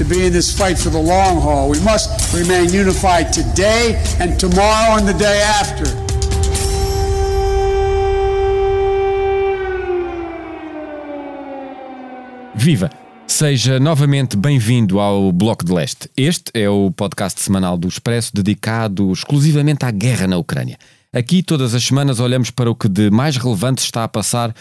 to be in this fight for the long haul. We must remain unified today and tomorrow and the day after. Viva! Seja novamente bem-vindo ao Bloco de Leste. Este é o podcast semanal do Expresso dedicado exclusivamente à guerra na Ucrânia. Aqui, todas as semanas, olhamos para o que de mais relevante está a passar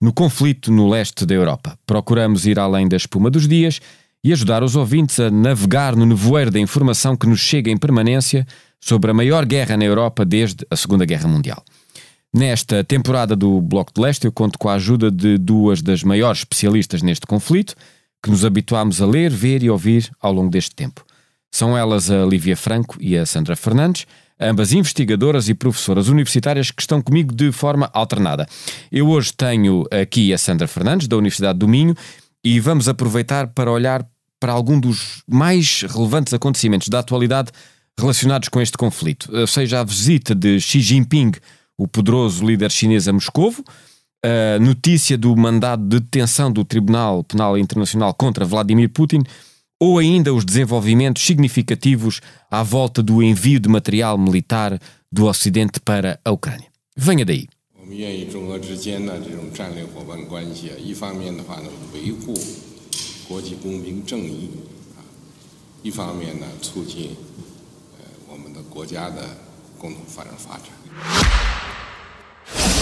no conflito no leste da Europa. Procuramos ir além da espuma dos dias e ajudar os ouvintes a navegar no nevoeiro da informação que nos chega em permanência sobre a maior guerra na Europa desde a Segunda Guerra Mundial. Nesta temporada do Bloco de Leste, eu conto com a ajuda de duas das maiores especialistas neste conflito, que nos habituámos a ler, ver e ouvir ao longo deste tempo. São elas a Lívia Franco e a Sandra Fernandes, ambas investigadoras e professoras universitárias que estão comigo de forma alternada. Eu hoje tenho aqui a Sandra Fernandes, da Universidade do Minho, e vamos aproveitar para olhar para algum dos mais relevantes acontecimentos da atualidade relacionados com este conflito, seja a visita de Xi Jinping, o poderoso líder chinês a Moscovo, a notícia do mandado de detenção do Tribunal Penal Internacional contra Vladimir Putin ou ainda os desenvolvimentos significativos à volta do envio de material militar do Ocidente para a Ucrânia. Venha daí. 我们愿意中俄之间呢这种战略伙伴关系啊，一方面的话呢维护 国际公平正义啊，一方面呢促进呃我们的国家的共同发展发展。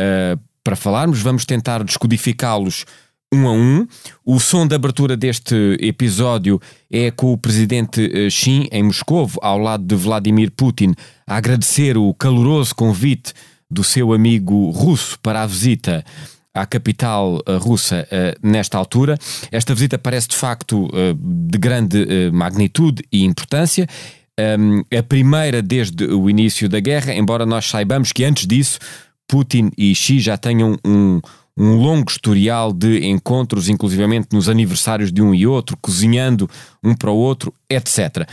eh, para falarmos. Vamos tentar descodificá-los um a um. O som de abertura deste episódio é com o presidente eh, Xi em Moscovo, ao lado de Vladimir Putin, a agradecer o caloroso convite do seu amigo russo para a visita à capital eh, russa nesta altura. Esta visita parece de facto de grande magnitude e importância. Um, a primeira desde o início da guerra, embora nós saibamos que antes disso Putin e Xi já tenham um, um longo historial de encontros, inclusivamente nos aniversários de um e outro, cozinhando um para o outro, etc.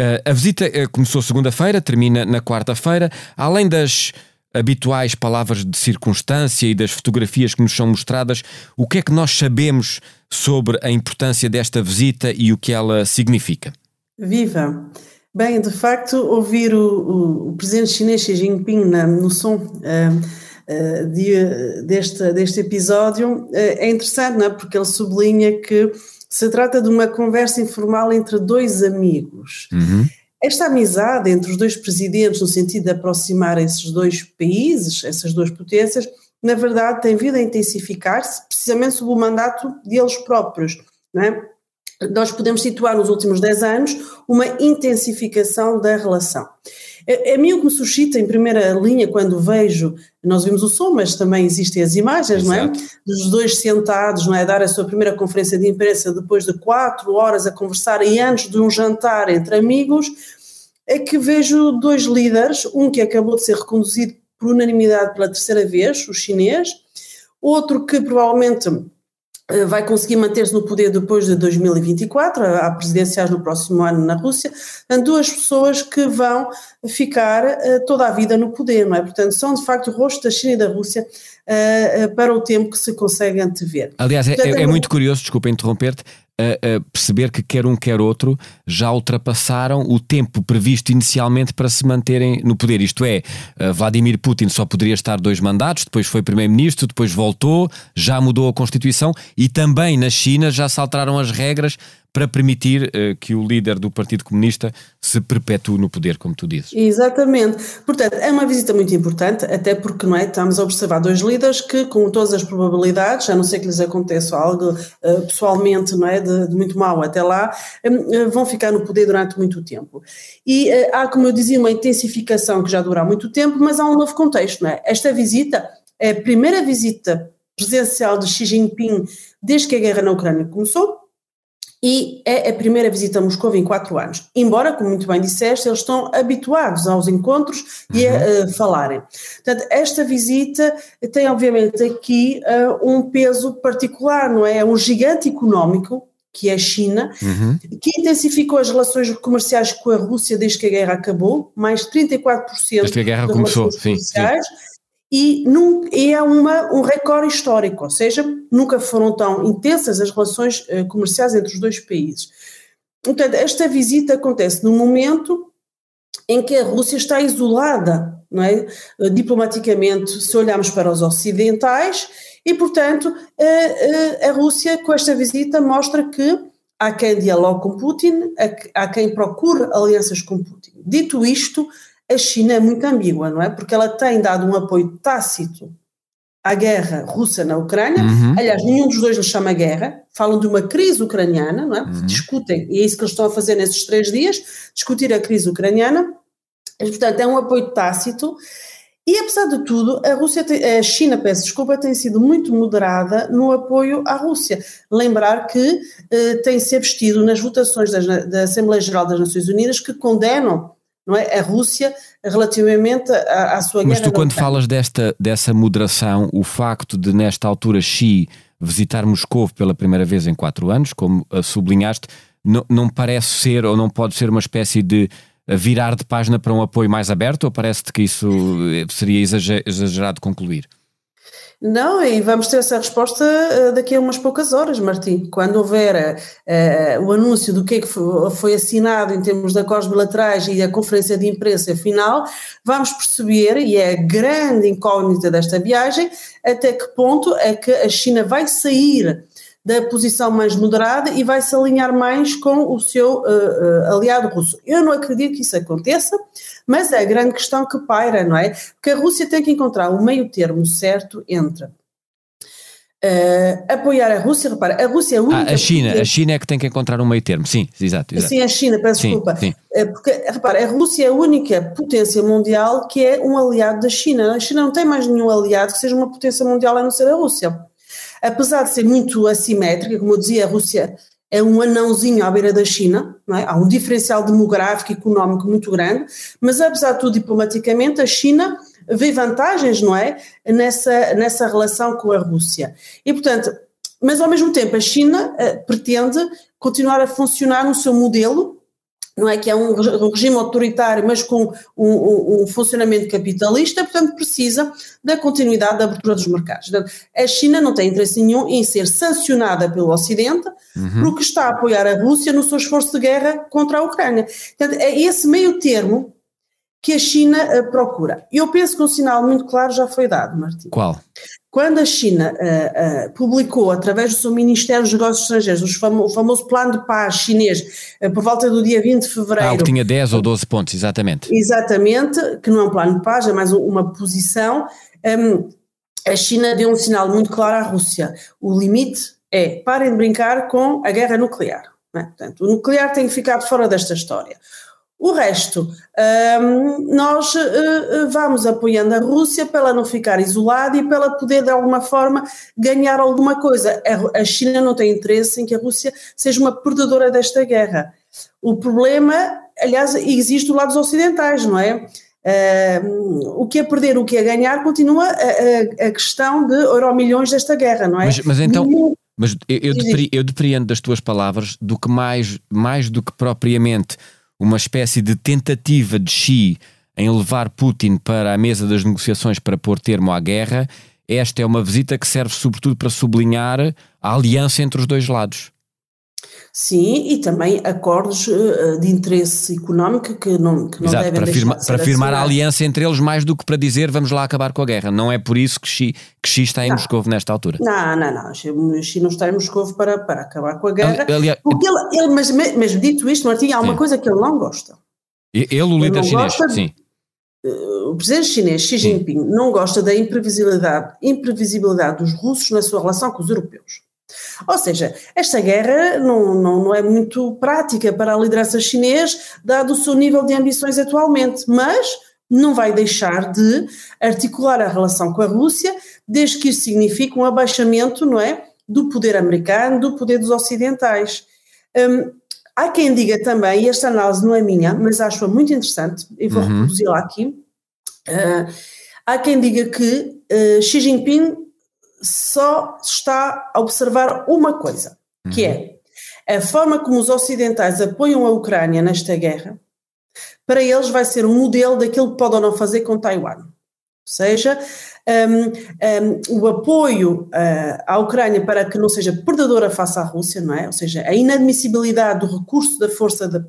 Uh, a visita uh, começou segunda-feira, termina na quarta-feira. Além das habituais palavras de circunstância e das fotografias que nos são mostradas, o que é que nós sabemos sobre a importância desta visita e o que ela significa? Viva! Bem, de facto, ouvir o, o, presidente chinês Xi Jinping na, no som uh, uh, de, deste, deste episódio uh, é interessante, não é? porque ele sublinha que se trata de uma conversa informal entre dois amigos. Uhum. Esta amizade entre os dois presidentes, no sentido de aproximar esses dois países, essas duas potências, na verdade tem vindo a intensificar-se precisamente sob o mandato deles próprios. Não é? Nós podemos situar nos últimos 10 anos uma intensificação da relação. A, a mim o que me suscita em primeira linha quando vejo, nós vimos o som, mas também existem as imagens, Exato. não é? Dos dois sentados, não é? Dar a sua primeira conferência de imprensa depois de quatro horas a conversar e antes de um jantar entre amigos, é que vejo dois líderes, um que acabou de ser reconduzido por unanimidade pela terceira vez, o chinês, outro que provavelmente vai conseguir manter-se no poder depois de 2024, há presidenciais no próximo ano na Rússia, duas pessoas que vão ficar uh, toda a vida no poder, não é? Portanto, são de facto o rosto da China e da Rússia uh, para o tempo que se consegue antever. Aliás, é, é, é muito curioso, desculpa interromper-te, perceber que quer um quer outro já ultrapassaram o tempo previsto inicialmente para se manterem no poder. Isto é, Vladimir Putin só poderia estar dois mandatos, depois foi primeiro-ministro, depois voltou, já mudou a Constituição e também na China já se alteraram as regras para permitir uh, que o líder do Partido Comunista se perpetue no poder, como tu dizes. Exatamente. Portanto, é uma visita muito importante, até porque não é, estamos a observar dois líderes que, com todas as probabilidades, a não ser que lhes aconteça algo uh, pessoalmente não é, de, de, muito mal até lá, uh, vão ficar no poder durante muito tempo. E há, como eu dizia, uma intensificação que já dura há muito tempo, mas há um novo contexto. Não é? Esta visita é a primeira visita presencial de Xi Jinping desde que a guerra na Ucrânia começou e é a primeira visita a Moscou em quatro anos. Embora, como muito bem disseste, eles estão habituados aos encontros e a uh, falarem. Portanto, esta visita tem obviamente aqui uh, um peso particular, não é? É um gigante económico que é a China, uhum. que intensificou as relações comerciais com a Rússia desde que a guerra acabou, mais 34% desde que a guerra começou, sim, sim e, num, e é uma, um recorde histórico, ou seja, nunca foram tão intensas as relações uh, comerciais entre os dois países. Portanto, esta visita acontece num momento em que a Rússia está isolada, não é? Uh, diplomaticamente, se olharmos para os ocidentais, e, portanto, uh, a Rússia, com esta visita, mostra que há quem dialogue com Putin, há quem procure alianças com Putin. Dito isto, a China é muito ambígua, não é? Porque ela tem dado um apoio tácito à guerra russa na Ucrânia. Uhum. Aliás, nenhum dos dois lhe chama guerra. Falam de uma crise ucraniana, não é? Uhum. Discutem, e é isso que eles estão a fazer nesses três dias, discutir a crise ucraniana. E, portanto, é um apoio tácito. E apesar de tudo, a Rússia, tem, a China, peço desculpa, tem sido muito moderada no apoio à Rússia. Lembrar que eh, tem se abstido nas votações da, da Assembleia Geral das Nações Unidas que condenam não é? A Rússia relativamente à, à sua Mas guerra. Mas tu quando falas desta, dessa moderação, o facto de nesta altura Xi visitar Moscou pela primeira vez em quatro anos, como sublinhaste, não, não parece ser ou não pode ser uma espécie de virar de página para um apoio mais aberto ou parece-te que isso seria exagerado concluir? Não, e vamos ter essa resposta uh, daqui a umas poucas horas, Martim. Quando houver uh, o anúncio do que, é que foi, assinado em termos de acordos bilaterais e a conferência de imprensa final, vamos perceber, e é a grande incógnita desta viagem, até que ponto é que a China vai sair da posição mais moderada e vai se alinhar mais com o seu uh, uh, aliado russo. Eu não acredito que isso aconteça, mas é a grande questão que paira, não é? Porque a Rússia tem que encontrar o meio termo certo entre Uh, apoiar a Rússia, repara, a Rússia é a única. Ah, a China, a China é que tem que encontrar um meio termo, sim, exato. exato. Sim, a China, peço sim, desculpa. Sim. Uh, porque, repara, a Rússia é a única potência mundial que é um aliado da China. A China não tem mais nenhum aliado que seja uma potência mundial a não ser a Rússia apesar de ser muito assimétrica, como eu dizia, a Rússia é um anãozinho à beira da China, é? há um diferencial demográfico e económico muito grande, mas apesar de tudo, diplomaticamente, a China vê vantagens, não é, nessa, nessa relação com a Rússia. E, portanto, mas ao mesmo tempo a China uh, pretende continuar a funcionar no seu modelo, não é que é um, regime autoritário, mas com um, um, um, funcionamento capitalista, portanto precisa da continuidade da abertura dos mercados. A China não tem interesse nenhum em ser sancionada pelo Ocidente, uhum. porque está a apoiar a Rússia no seu esforço de guerra contra a Ucrânia. Portanto, é esse meio termo que a China uh, procura. Eu penso que um sinal muito claro já foi dado, Martim. Qual? Quando a China uh, uh, publicou, através do seu Ministério dos Negócios Estrangeiros, famo, o famoso plano de paz chinês, uh, por volta do dia 20 de fevereiro. Ah, que tinha 10 ou 12 pontos, exatamente. Exatamente, que não é um plano de paz, é mais uma posição. Um, a China deu um sinal muito claro à Rússia. O limite é parem de brincar com a guerra nuclear. É? Portanto, o nuclear tem que ficar fora desta história. O resto, um, nós uh, vamos apoiando a Rússia para ela não ficar isolada e para ela poder, de alguma forma, ganhar alguma coisa. A, China não tem interesse em que a Rússia seja uma perdedora desta guerra. O problema, aliás, existe do lado dos ocidentais, não é? Uh, o que é perder, o que é ganhar, continua a, a, a questão de euro milhões desta guerra, não é? Mas, mas então. Mas eu, eu, depre, eu depreendo das tuas palavras do que mais, mais do que propriamente uma espécie de tentativa de Xi em levar Putin para a mesa das negociações para pôr termo à guerra, esta é uma visita que serve sobretudo para sublinhar a aliança entre os dois lados. Sim, e também acordos uh, de interesse económico que não, que não Exato, devem para, firma, de ser para firmar a aliança entre eles, mais do que para dizer vamos lá acabar com a guerra. Não é por isso que Xi, que Xi está em Não. Moscou nesta altura. Não, não, não. China não está em Moscou para, para acabar com a guerra. Aliás, Porque ele, ele- mas, mas dito isto, Martim, há uma Sim. coisa que ele não gosta. ele, o líder não chinês, de- sim. O presidente chinês Xi Jinping não gosta da imprevisibilidade, imprevisibilidade dos russos na sua relação com os europeus. Ou seja, esta guerra não, não, não é muito prática para a liderança chinês, dado o seu nível de ambições atualmente, mas não vai deixar de articular a relação com a Rússia, desde que isso signifique um abaixamento, não é, do poder americano, do poder dos ocidentais. Hum, há quem diga também, e esta análise não é minha, mas acho-a muito interessante, e vou Uhum. reproduzi-la aqui, ah, há quem diga que ah, Xi Jinping só está a observar uma coisa, que é a forma como os ocidentais apoiam a Ucrânia nesta guerra, para eles vai ser um modelo daquilo que pode ou não fazer com Taiwan. Ou seja, um, um, o apoio uh, à Ucrânia para que não seja perdedora face à Rússia, não é? Ou seja, a inadmissibilidade do recurso da força da,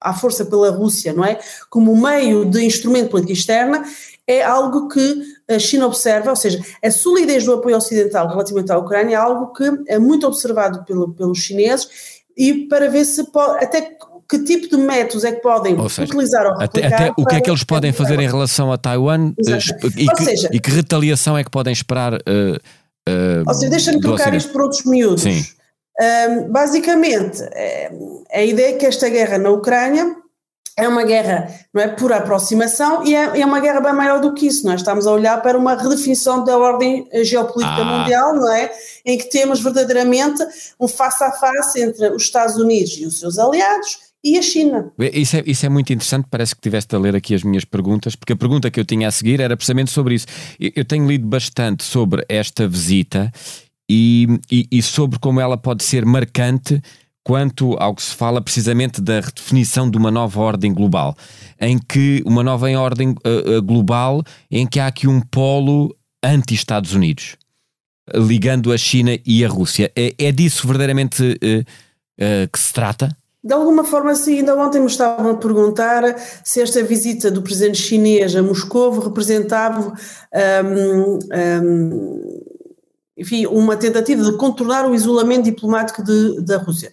à força pela Rússia, não é? Como meio de instrumento de política externa, é algo que a China observa, ou seja, a solidez do apoio ocidental relativamente à Ucrânia é algo que é muito observado pelo, pelos chineses e para ver se pode, até que tipo de métodos é que podem Ou seja, utilizar ou Até, até o que é que eles podem fazer em relação a Taiwan eh, e que, seja- e que retaliação é que podem esperar? eh, eh, Ou seja, deixa-me trocar isto por outros miúdos. Sim. Ahm, basicamente, a ideia é que esta guerra na Ucrânia é uma guerra não é, por aproximação e é, é uma guerra bem maior do que isso. Nós estamos a olhar para uma redefinição da ordem eh, geopolítica Ah. mundial, não é? Em que temos verdadeiramente um face a face entre os Estados Unidos e os seus aliados e a China. Isso é, isso é muito interessante, parece que tiveste a ler aqui as minhas perguntas, porque a pergunta que eu tinha a seguir era precisamente sobre isso. Eu, eu tenho lido bastante sobre esta visita e, e, e sobre como ela pode ser marcante quanto ao que se fala precisamente da redefinição de uma nova ordem global, em que uma nova ordem uh, uh, global em que há aqui um polo anti-Estados Unidos, ligando a China e a Rússia. É, é disso verdadeiramente uh, que se trata? De alguma forma, sim, ainda ontem me estavam a perguntar se esta visita do presidente chinês a Moscou representava um, um, enfim, uma tentativa de contornar o isolamento diplomático de, da Rússia.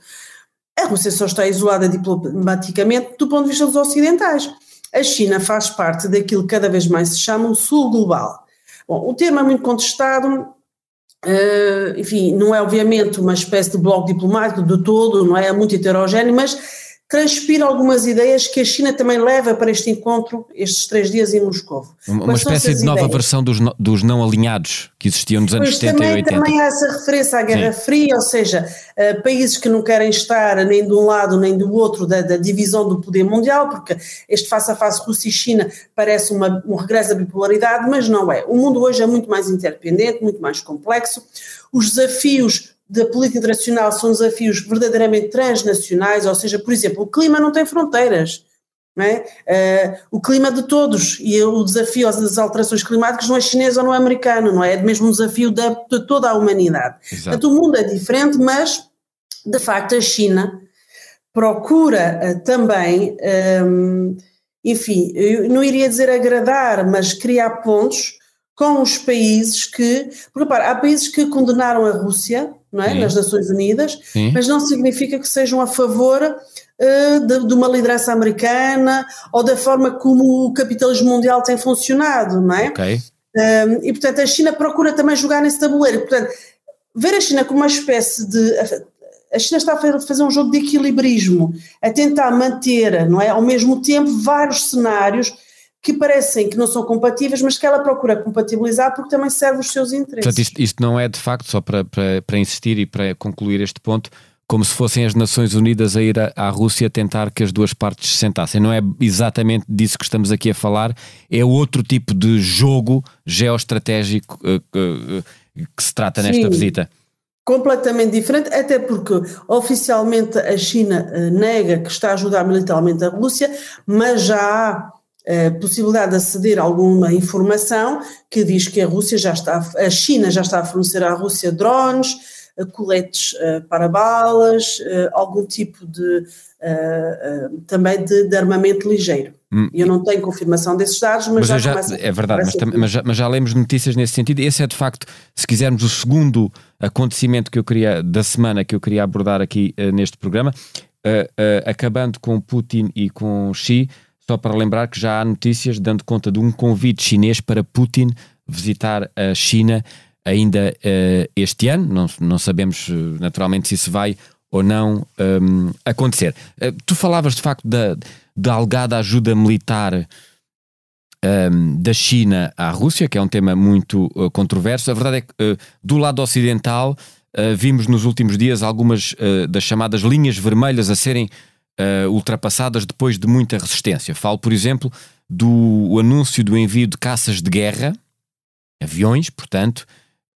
A Rússia só está isolada diplomaticamente do ponto de vista dos ocidentais. A China faz parte daquilo que cada vez mais se chama o Sul Global. Bom, o termo é muito contestado, Uh, enfim, não é obviamente uma espécie de bloco diplomático de todo, não é, é muito heterogéneo, mas transpira algumas ideias que a China também leva para este encontro, estes três dias em Moscou. Uma, espécie de nova ideias? versão dos, dos não alinhados que existiam nos anos Pois 70 também, e 80. também há essa referência à Guerra Sim. Fria, ou seja, uh, países que não querem estar nem de um lado nem do outro da, da divisão do poder mundial, porque este face a face Rússia e China parece uma, um regresso à bipolaridade, mas não é. O mundo hoje é muito mais interdependente, muito mais complexo. Os desafios da política internacional são desafios verdadeiramente transnacionais, ou seja, por exemplo, o clima não tem fronteiras. Não é? Uh, o clima de todos e o desafio das alterações climáticas não é chinês ou não é americano, não é? É mesmo um desafio de, de toda a humanidade. Exato. Portanto, o mundo é diferente, mas de facto a China procura uh, também, um, enfim, eu não iria dizer agradar, mas criar pontos com os países que, porque repara, há países que condenaram a Rússia, não é, Sim. nas Nações Unidas, Sim. mas não significa que sejam a favor uh, de, de, uma liderança americana ou da forma como o capitalismo mundial tem funcionado, não é? Ok. Um, e portanto a China procura também jogar nesse tabuleiro. Portanto, ver a China como uma espécie de a China está a fazer um jogo de equilibrismo, a tentar manter, não é, ao mesmo tempo vários cenários que parecem que não são compatíveis, mas que ela procura compatibilizar porque também serve os seus interesses. Portanto, isto, isto não é de facto, só para, para, para, insistir e para concluir este ponto, como se fossem as Nações Unidas a ir à, à Rússia tentar que as duas partes se sentassem. Não é exatamente disso que estamos aqui a falar, é outro tipo de jogo geoestratégico uh, uh, uh, que se trata nesta Sim. visita. Completamente diferente, até porque oficialmente a China nega que está a ajudar militarmente a Rússia, mas já há a possibilidade de aceder a alguma informação que diz que a Rússia já está, a China já está a fornecer à Rússia drones, coletes para balas, algum tipo de também de, de armamento ligeiro. Hum. Eu não tenho confirmação desses dados, mas, mas já, já É verdade, mas, tam, mas, já, mas, já, lemos notícias nesse sentido. Esse é de facto, se quisermos, o segundo acontecimento que eu queria, da semana que eu queria abordar aqui uh, neste programa, uh, uh, acabando com Putin e com Xi, só para lembrar que já há notícias dando conta de um convite chinês para Putin visitar a China ainda este ano. Não, não sabemos naturalmente se isso vai ou não um, acontecer. tu falavas de facto da da alegada ajuda militar um, da China à Rússia, que é um tema muito uh, controverso. A verdade é que uh, do lado ocidental uh, vimos nos últimos dias algumas uh, das chamadas linhas vermelhas a serem uh, ultrapassadas depois de muita resistência. Falo, por exemplo, do anúncio do envio de caças de guerra, aviões, portanto,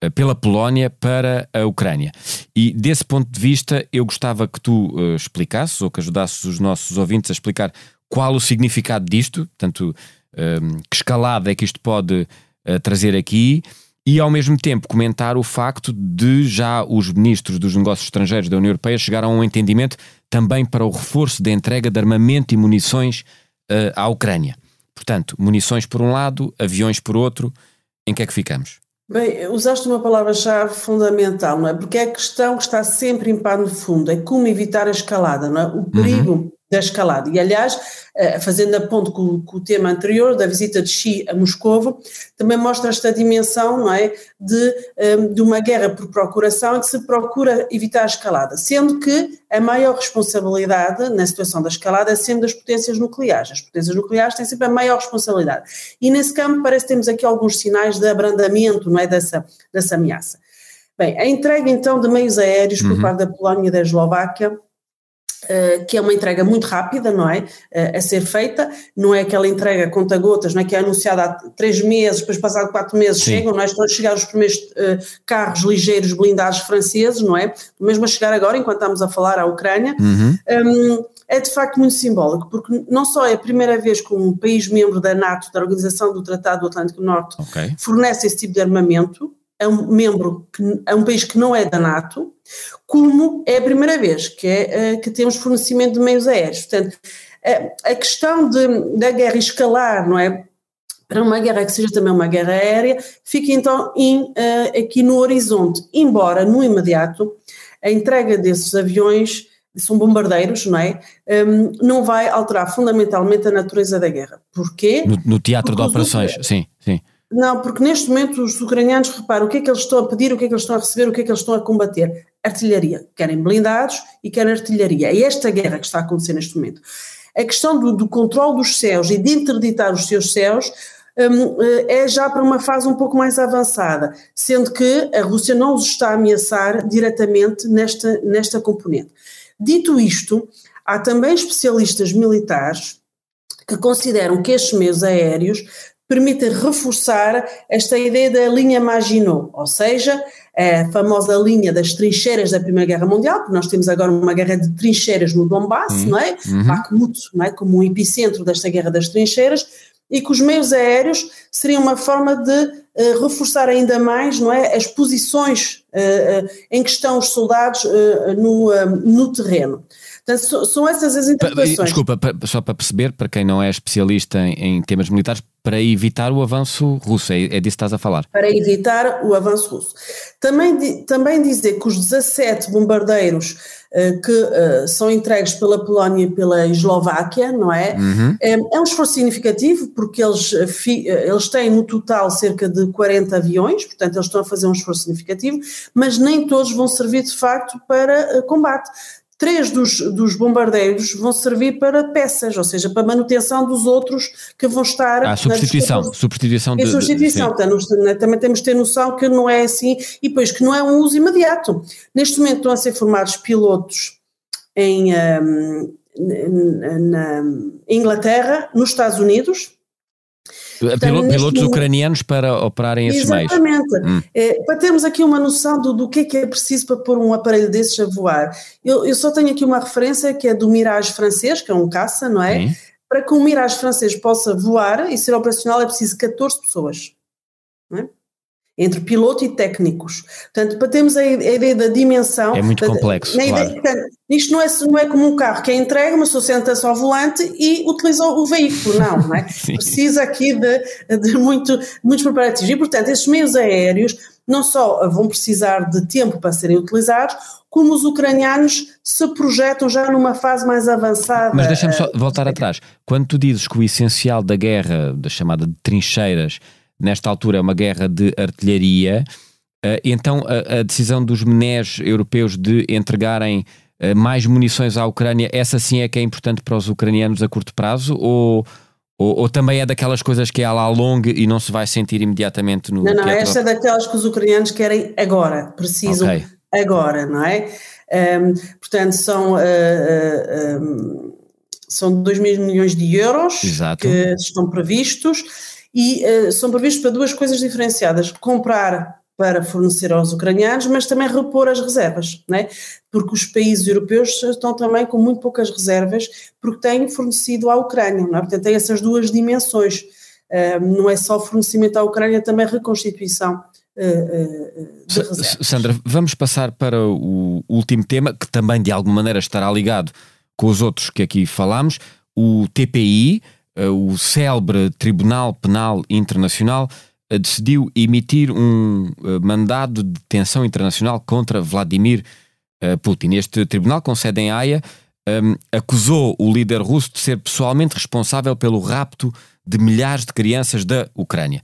uh, pela Polónia para a Ucrânia. E desse ponto de vista, eu gostava que tu explicasses ou que ajudasses os nossos ouvintes a explicar qual o significado disto, portanto, um, que escalada é que isto pode uh, trazer aqui, e ao mesmo tempo comentar o facto de já os ministros dos negócios estrangeiros da União Europeia chegaram a um entendimento também para o reforço da entrega de armamento e munições uh, à Ucrânia. Portanto, munições por um lado, aviões por outro, em que é que ficamos? Bem, usaste uma palavra-chave fundamental, não é? Porque é a questão que está sempre em pano de fundo, é como evitar a escalada, não é? O perigo uhum da escalada. E, aliás, eh, fazendo a ponto com, com, o tema anterior, da visita de Xi a Moscovo, também mostra esta dimensão não é, de, eh, de uma guerra por procuração em que se procura evitar a escalada, sendo que a maior responsabilidade na situação da escalada é sempre das potências nucleares. As potências nucleares têm sempre a maior responsabilidade. E nesse campo parece que temos aqui alguns sinais de abrandamento não é, dessa, dessa ameaça. Bem, a entrega então de meios aéreos por uhum. parte da Polónia e da Eslováquia Uh, que é uma entrega muito rápida, não é? Uh, a ser feita, não é aquela entrega conta-gotas, não é? Que é anunciada há três meses, depois passado quatro meses Sim. chegam, não é? Estão a chegar os primeiros uh, carros ligeiros blindados franceses, não é? Mesmo a chegar agora, enquanto estamos a falar à Ucrânia. Uhum. Um, é de facto muito simbólico, porque não só é a primeira vez que um país membro da NATO, da Organização do Tratado do Atlântico Norte, okay. fornece esse tipo de armamento, a um membro, a um país que não é da NATO, como é a primeira vez que, é, eh, que temos fornecimento de meios aéreos. Portanto, a, questão de, da guerra escalar, não é? Para uma guerra que seja também uma guerra aérea, fica então in, uh, aqui no horizonte, embora no imediato a entrega desses aviões são bombardeiros, não é? Um, não vai alterar fundamentalmente a natureza da guerra. Porquê? No, no teatro Porque de operações, sim, sim. Não, porque neste momento os ucranianos reparam o que é que eles estão a pedir, o que é que eles estão a receber, o que é que eles estão a combater. Artilharia. Querem blindados e querem artilharia. É esta guerra que está a acontecer neste momento. A questão do, do controle dos céus e de interditar os seus céus um, é já para uma fase um pouco mais avançada, sendo que a Rússia não os está a ameaçar diretamente nesta, nesta componente. Dito isto, há também especialistas militares que consideram que estes meios aéreos permite reforçar esta ideia da linha Maginot, ou seja, a famosa linha das trincheiras da Primeira Guerra Mundial, porque nós temos agora uma guerra de trincheiras no Donbass, uhum. não é? Uhum. Bakhmut, não é? Como um epicentro desta guerra das trincheiras, e que os meios aéreos seriam uma forma de uh, reforçar ainda mais, não é? As posições uh, uh, em que estão os soldados no, no terreno. Portanto, são essas as interpretações. Desculpa, só para perceber, para quem não é especialista em, em temas militares, para evitar o avanço russo, é, é disso que estás a falar? Para evitar o avanço russo. Também, também dizer que os 17 bombardeiros uh, que uh, são entregues pela Polónia e pela Eslováquia, não é? Uhum. É, é, um esforço significativo, porque eles, eles têm no total cerca de 40 aviões, portanto eles estão a fazer um esforço significativo, mas nem todos vão servir de facto para uh, combate três dos, dos bombardeiros vão servir para peças, ou seja, para manutenção dos outros que vão estar. Ah, substituição, substituição de. substituição, de, também temos de ter noção que não é assim, e depois que não é um uso imediato. Neste momento estão a ser formados pilotos em. Um, na Inglaterra, nos Estados Unidos, Portanto, pilotos ucranianos para operarem esses meios. Exatamente. Hum. É, para termos aqui uma noção do, do que é que é preciso para pôr um aparelho desses a voar. Eu, eu só tenho aqui uma referência que é do Mirage francês, que é um caça, não é? Sim. Para que um Mirage francês possa voar e ser operacional é preciso 14 pessoas. Não é? Entre piloto e técnicos. Portanto, para termos a ideia da dimensão. É muito complexo. Na claro. ideia, portanto, isto não é, não é como um carro que é entregue, mas senta-se ao volante e utiliza o veículo, não, não é? Precisa aqui de, de muito, muitos preparativos. E, portanto, esses meios aéreos não só vão precisar de tempo para serem utilizados, como os ucranianos se projetam já numa fase mais avançada. Mas deixa-me só voltar atrás. Quando tu dizes que o essencial da guerra, da chamada de trincheiras, nesta altura é uma guerra de artilharia, eh, então a, a decisão dos menés europeus de entregarem eh, mais munições à Ucrânia, essa sim é que é importante para os ucranianos a curto prazo? Ou, ou, ou também é daquelas coisas que é lá longa e não se vai sentir imediatamente no. Não, não, teatro? esta é daquelas que os ucranianos querem agora, precisam Ok. agora, não é? Um, portanto, são, uh, uh, um, são 2 mil milhões de euros Exato. que estão previstos e uh, são previstos para duas coisas diferenciadas: comprar para fornecer aos ucranianos, mas também repor as reservas, não é? porque os países europeus estão também com muito poucas reservas, porque têm fornecido à Ucrânia, não é? portanto tem essas duas dimensões, Um, não é só fornecimento à Ucrânia, também reconstituição uh, uh, reservas. Sandra, vamos passar para o último tema, que também de alguma maneira estará ligado com os outros que aqui falámos, o TPI, eh, o célebre Tribunal Penal Internacional, eh, decidiu emitir um eh, mandado de detenção internacional contra Vladimir eh, Putin. Este tribunal, com sede em Haia, um, acusou o líder russo de ser pessoalmente responsável pelo rapto de milhares de crianças da Ucrânia.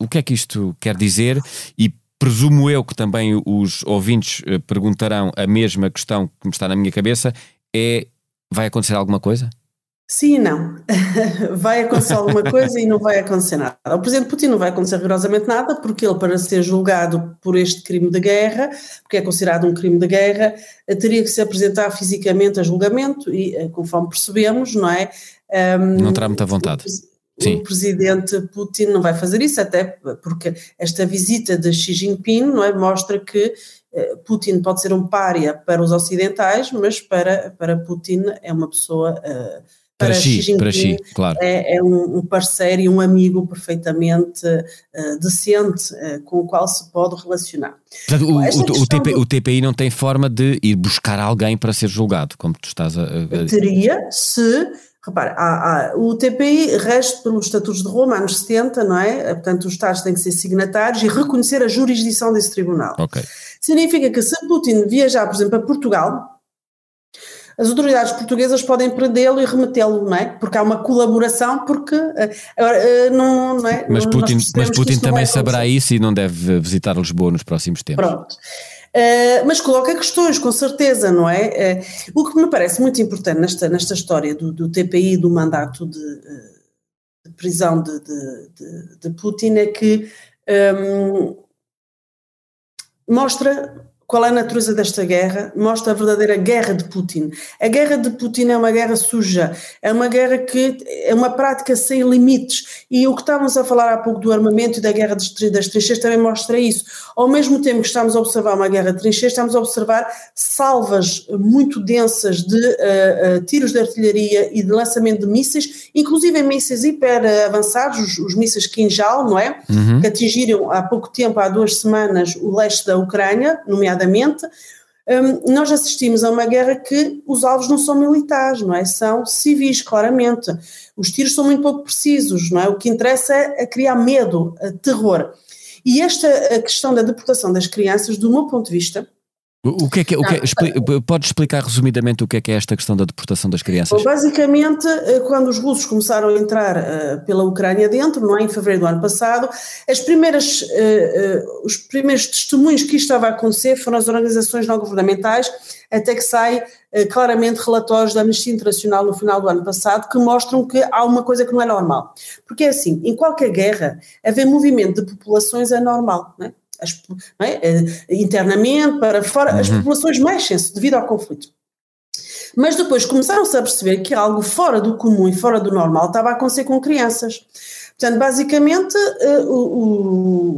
O que é que isto quer dizer? E presumo eu que também os ouvintes eh, perguntarão a mesma questão que me está na minha cabeça: é vai acontecer alguma coisa? Sim e não. vai acontecer alguma coisa e não vai acontecer nada. Ao presidente Putin não vai acontecer rigorosamente nada, porque ele, para ser julgado por este crime de guerra, porque é considerado um crime de guerra, eh, teria que se apresentar fisicamente a julgamento e, eh, conforme percebemos, não é? Um, Não terá muita vontade. Sim. O presidente Putin não vai fazer isso, até porque esta visita de Xi Jinping não é, mostra que eh, Putin pode ser um pária para os ocidentais, mas para, para Putin é uma pessoa. eh, Para Xi, para Xi, claro. é, é um, um parceiro e um amigo perfeitamente eh, decente eh, com o qual se pode relacionar. Portanto, o, o- o TP do- o TPI não tem forma de ir buscar alguém para ser julgado, como tu estás a. a- teria se, repara, há- há- o TPI rege pelos estatutos de Roma, anos 70, não é? Portanto, os Estados têm que ser signatários e reconhecer a jurisdição desse tribunal. Ok. Significa que se Putin viajar, por exemplo, a Portugal, as autoridades portuguesas podem prendê-lo e remetê-lo, não é? Porque há uma colaboração, porque eh, eh, não, não é? Mas Putin, mas Putin também saberá isso e não deve visitar Lisboa nos próximos tempos. Pronto. Uh, mas coloca questões, com certeza, não é? O que me parece muito importante nesta, nesta história do, do TPI, do mandato de, de prisão de, de, de- de Putin, é que um, mostra qual é a natureza desta guerra, mostra a verdadeira guerra de Putin. A guerra de Putin é uma guerra suja, é uma guerra que é uma prática sem limites. E o que estávamos a falar há pouco do armamento e da guerra das tri- das trincheiras também mostra isso. Ao mesmo tempo que estamos a observar uma guerra de trincheiras, estamos a observar salvas muito densas de uh, uh, tiros de artilharia e de lançamento de mísseis, inclusive mísseis hiper avançados, os, os mísseis Kinjal, não é? Uhum. Que atingiram há pouco tempo, há duas semanas, o leste da Ucrânia, nomeadamente. Um, nós assistimos a uma guerra que os alvos não são militares, não é? São civis, claramente. Os tiros são muito pouco precisos, não é? O que interessa é, criar medo, terror. E esta questão da deportação das crianças, do meu ponto de vista, O que é que, o que é- expli- podes explicar resumidamente o que é que é esta questão da deportação das crianças? Bom, basicamente, eh, quando os russos começaram a entrar eh, pela Ucrânia dentro, não é, em fevereiro do ano passado, as primeiras, eh, eh, os primeiros testemunhos que isto estava a acontecer foram as organizações não governamentais, até que sai claramente relatórios da Amnistia Internacional no final do ano passado que mostram que há uma coisa que não é normal. Porque é assim, em qualquer guerra, haver movimento de populações é normal, não é? As, é? Eh, internamente, para fora, as populações mexem-se devido ao conflito. Mas depois começaram-se a perceber que algo fora do comum e fora do normal estava a acontecer com crianças. Portanto, basicamente, eh, o-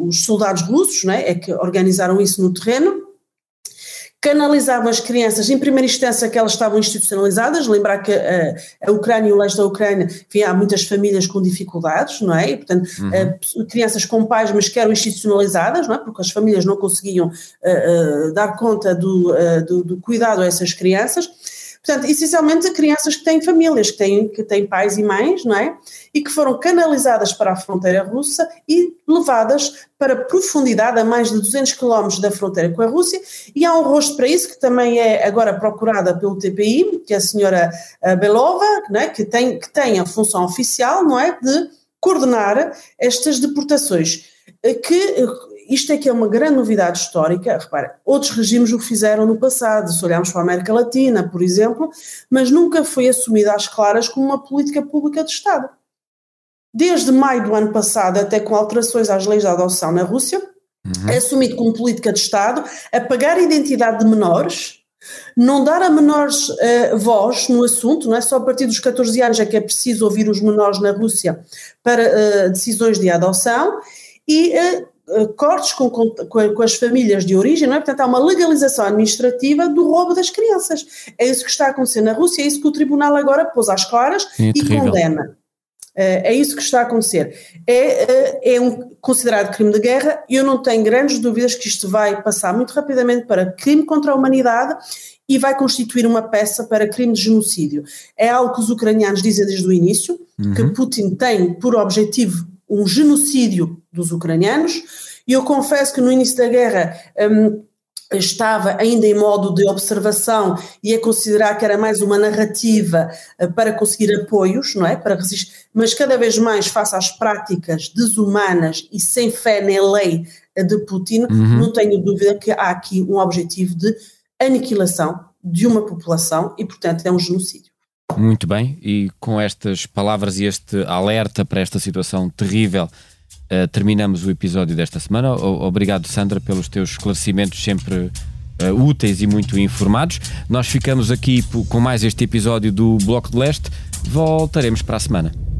o- os soldados russos né, é que organizaram isso no terreno, canalizavam as crianças, em primeira instância que elas estavam institucionalizadas, lembrar que a, a Ucrânia e o leste da Ucrânia, enfim, há muitas famílias com dificuldades, não é? E, portanto, uhum. crianças com pais, mas que eram institucionalizadas, não é? Porque as famílias não conseguiam uh, uh, dar conta do, uh, do, do cuidado a essas crianças. Portanto, essencialmente crianças que têm famílias, que têm, que têm pais e mães, não é? E que foram canalizadas para a fronteira russa e levadas para profundidade a mais de 200 quilómetros da fronteira com a Rússia. E há um rosto para isso que também é agora procurada pelo TPI, que é a senhora Belova, não é? que, tem, que tem a função oficial, não é? De coordenar estas deportações que isto é que é uma grande novidade histórica. Repara, outros regimes o fizeram no passado, se olharmos para a América Latina, por exemplo, mas nunca foi assumida às claras como uma política pública de Estado. Desde maio do ano passado, até com alterações às leis de adoção na Rússia, uhum. é assumido como política de Estado apagar a identidade de menores, não dar a menores uh, voz no assunto, não é só a partir dos 14 anos é que é preciso ouvir os menores na Rússia para uh, decisões de adoção e uh, cortes com, com, com, as famílias de origem, não é? Portanto, há uma legalização administrativa do roubo das crianças. É isso que está a acontecer na Rússia, é isso que o tribunal agora pôs às claras é e condena. Eh, é isso que está a acontecer. É, eh, é um considerado crime de guerra e eu não tenho grandes dúvidas que isto vai passar muito rapidamente para crime contra a humanidade e vai constituir uma peça para crime de genocídio. É algo que os ucranianos dizem desde o início, uhum. que Putin tem por objetivo um genocídio dos ucranianos, e eu confesso que no início da guerra um, estava ainda em modo de observação e a considerar que era mais uma narrativa uh, para conseguir apoios, não é? Para resistir, mas cada vez mais face às práticas desumanas e sem fé na lei de Putin, uhum. não tenho dúvida que há aqui um objetivo de aniquilação de uma população e, portanto, é um genocídio. Muito bem, e com estas palavras e este alerta para esta situação terrível, uh, terminamos o episódio desta semana. O, obrigado, Sandra, pelos teus esclarecimentos sempre uh, úteis e muito informados. Nós ficamos aqui com mais este episódio do Bloco de Leste. Voltaremos para a semana.